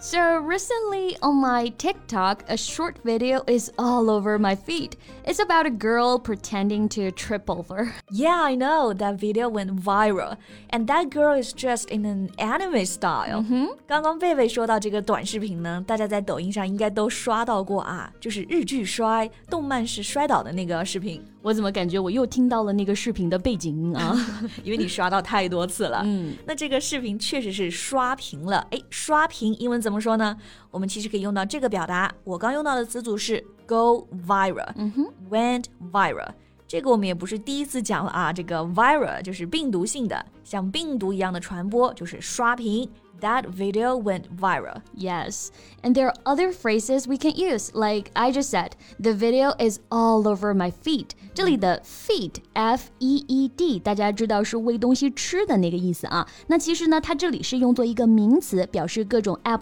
！So recently on my TikTok, a short video is all over my feed. It's about a girl pretending to trip over. Yeah, I know that video went viral, and that girl is dressed in an anime style. 刚刚贝贝说到这个短视频呢，大家在抖音上应该都刷到过啊，就是日剧摔动漫式摔倒的那个视频。 我怎么感觉我又听到了那个视频的背景音啊？因为你刷到太多次了。嗯，那这个视频确实是刷屏了。哎，刷屏英文怎么说呢？我们其实可以用到这个表达。我刚用到的词组是 go viral。嗯哼，went viral。这个我们也不是第一次讲了啊。这个 viral 就是病毒性的，像病毒一样的传播，就是刷屏。that video went viral. Yes. And there are other phrases we can use. Like I just said, the video is all over my feed. 这里的 feed f e e d，大家知道是喂东西吃的那个意思啊。那其实呢，它这里是用作一个名词，表示各种 app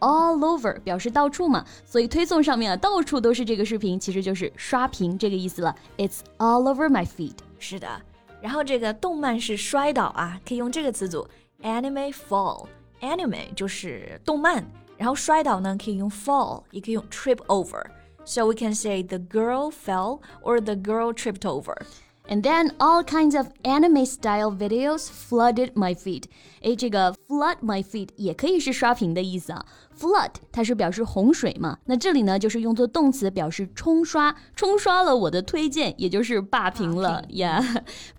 over 表示到处嘛。所以推送上面啊，到处都是这个视频，其实就是刷屏这个意思了。It's all over my feet。是的。然后这个动漫是摔倒啊，可以用这个词组。anime fall。anime 就是动漫，然后摔倒呢可以用 fall，也可以用 trip over。So we can say the girl fell or the girl tripped over. And then all kinds of anime style videos flooded my feed。诶，这个 flood my feed 也可以是刷屏的意思啊。flood 它是表示洪水嘛，那这里呢就是用作动词表示冲刷，冲刷了我的推荐，也就是霸屏了。Yeah.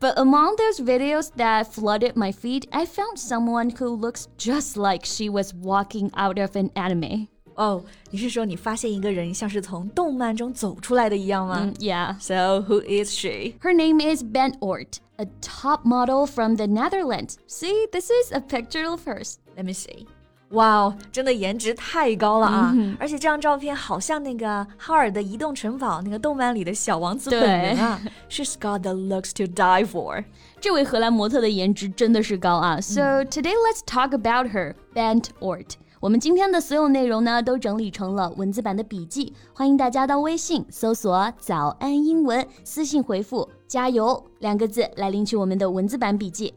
But among those videos that flooded my feed, I found someone who looks just like she was walking out of an anime. Oh, 你是说你发现一个人像是从动漫中走出来的一样吗、mm,？Yeah. So who is she? Her name is Bente Oort, a top model from the Netherlands. See, this is a picture of hers. Let me see. 哇哦，真的颜值太高了啊！嗯、而且这张照片好像那个哈尔的移动城堡那个动漫里的小王子本人啊。She's got the looks to die for。这位荷兰模特的颜值真的是高啊！So、嗯、today mm. let's talk about her, Bente Oort. 我们今天的所有内容呢，都整理成了文字版的笔记，欢迎大家到微信搜索“早安英文”，私信回复“加油”两个字来领取我们的文字版笔记。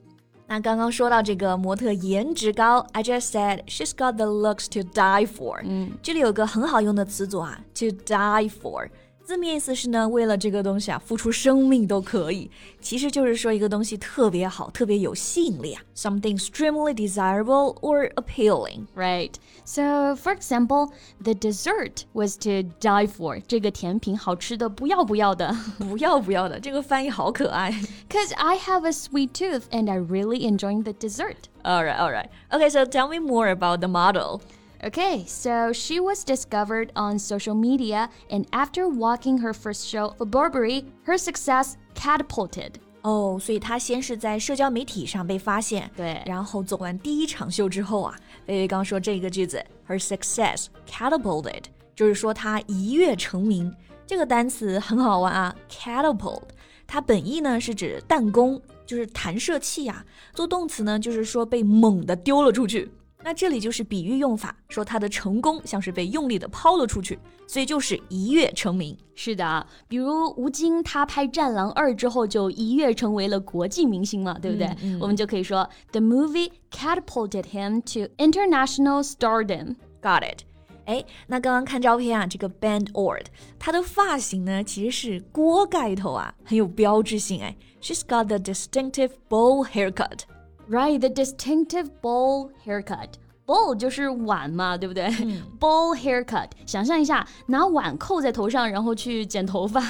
那刚刚说到这个模特颜值高，I just said she's got the looks to die for。嗯，这里有个很好用的词组啊，to die for。字面意思是呢，为了这个东西啊，付出生命都可以。其实就是说一个东西特别好，特别有吸引力啊，something extremely desirable or appealing. Right. So, for example, the dessert was to die for. 这个甜品好吃的不要不要的，不要不要的。这个翻译好可爱。Cause I have a sweet tooth and I really enjoy the dessert. All right, all right. Okay, so tell me more about the model. Okay, so she was discovered on social media, and after walking her first show for Burberry, her success catapulted. 哦，所以她先是在社交媒体上被发现，对，然后走完第一场秀之后啊，薇薇刚说这个句子，her success catapulted，就是说她一跃成名。这个单词很好玩啊，catapult，它本意呢是指弹弓，就是弹射器呀、啊。做动词呢，就是说被猛地丢了出去。 那这里就是比喻用法，说他的成功像是被用力的抛了出去，所以就是一跃成名。是的，比如吴京他拍《战狼二》之后就一跃成为了国际明星嘛，对不对？嗯嗯、我们就可以说 The movie catapulted him to international stardom. Got it. 哎，那刚刚看照片啊，这个 Bente Oort，他的发型呢其实是锅盖头啊，很有标志性哎。She's got the distinctive bowl haircut. Right, the distinctive bowl haircut. Bowl 就是碗嘛，对不对、嗯、？bowl haircut，想象一下，拿碗扣在头上，然后去剪头发，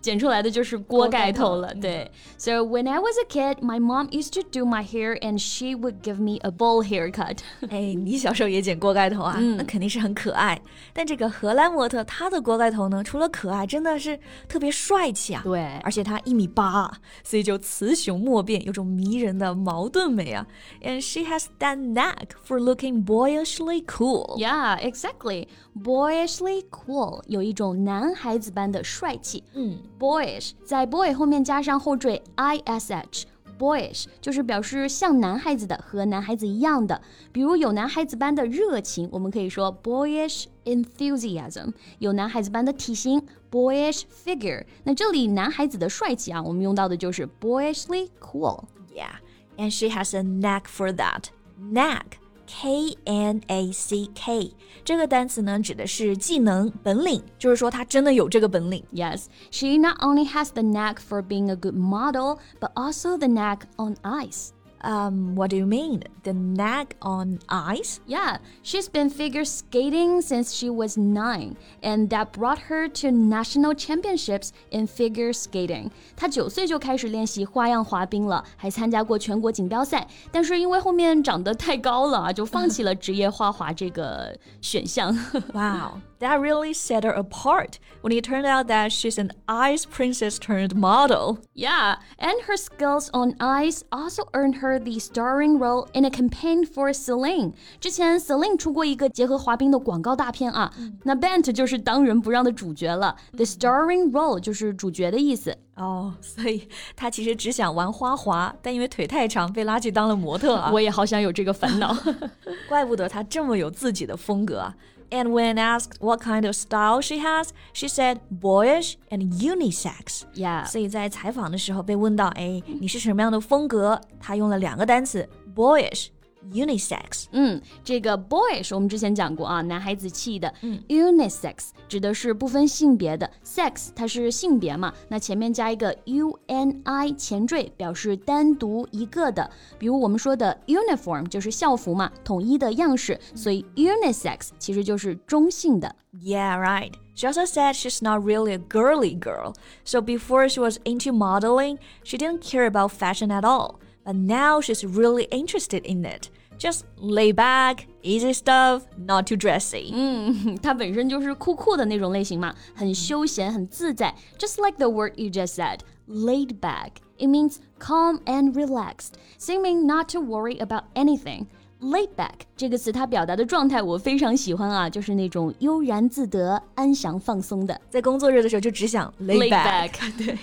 剪出来的就是锅盖头了。对，So when I was a kid, my mom used to do my hair, and she would give me a bowl haircut 哎，你小时候也剪锅盖头啊？嗯、那肯定是很可爱。但这个荷兰模特她的锅盖头呢，除了可爱，真的是特别帅气啊。对，而且她一米八，所以就雌雄莫辨，有种迷人的矛盾美啊。And she has that knack for looking boyishly cool. Yeah, exactly. Boyishly cool 有一种男孩子般的帅气。嗯，boyish 在 boy 后面加上后缀 ish。boyish 就是表示像男孩子的，和男孩子一样的。比如有男孩子般的热情，我们可以说 boyish enthusiasm。有男孩子般的体型，boyish figure。那这里男孩子的帅气啊，我们用到的就是 boyishly cool。Yeah, and she has a knack for that. Knack. K N A C K 这个单词呢，指的是技能、本领，就是说她真的有这个本领。Yes, she not only has the knack for being a good model, but also the knack on ice. Um, what do you mean? The knack on ice? Yeah, she's been figure skating since she was nine, and that brought her to national championships in figure skating. 她九岁就开始练习花样滑冰了，还参加过全国锦标赛。但是因为后面长得太高了啊，就放弃了职业花滑这个选项。wow. That really set her apart when it turned out that she's an ice princess turned model. Yeah, and her skills on ice also earned her the starring role in a campaign for Celine. 之前 Celine 出过一个结合滑冰的广告大片啊，那 Bent 就是当仁不让的主角了。The starring role 就是主角的意思。哦，所以他其实只想玩花滑，但因为腿太长，被拉去当了模特啊。我也好想有这个烦恼，怪不得他这么有自己的风格啊。and when asked what kind of style she has, she said boyish and unisex. Yeah. 所以在采访的时候被问到，哎，你是什么样的风格？她用了两个单词，boyish unisex，嗯，这个 boyish 我们之前讲过啊，男孩子气的。嗯，unisex 指的是不分性别的，sex 它是性别嘛，那前面加一个 u n i 前缀，表示单独一个的。比如我们说的 uniform 就是校服嘛，统一的样式，所以 unisex 其实就是中性的。Yeah, right. She also said she's not really a girly girl. So before she was into modeling, she didn't care about fashion at all. But now she's really interested in it. Just lay back, easy stuff, not too dressy. 嗯，她本身就是酷酷的那种类型嘛，很休闲，很自在。Just like the word you just said, laid back. It means calm and relaxed, seeming not to worry about anything. Laid back 这个词，它表达的状态我非常喜欢啊，就是那种悠然自得、安详放松的。在工作日的时候就只想 laid back，对。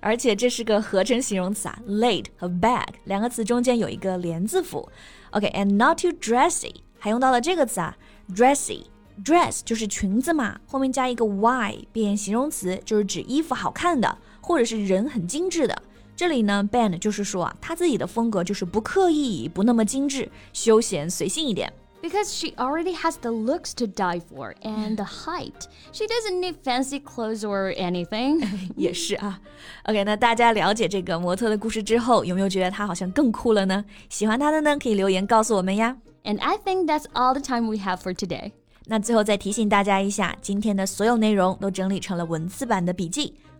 而且这是个合成形容词啊，laid 和 back 两个词中间有一个连字符。OK，and not too dressy 还用到了这个词啊，dressy。dress 就是裙子嘛，后面加一个 y 变形容词，就是指衣服好看的，或者是人很精致的。这里呢，Ben 就是说啊，他自己的风格就是不刻意，不那么精致，休闲随性一点。Because she already has the looks to die for and the height. She doesn't need fancy clothes or anything. 也是啊。OK，那大家了解这个模特的故事之后，有没有觉得她好像更酷了呢？喜欢她的呢，可以留言告诉我们呀。And I think that's all the time we have for today. 那最后再提醒大家一下，今天的所有内容都整理成了文字版的笔记。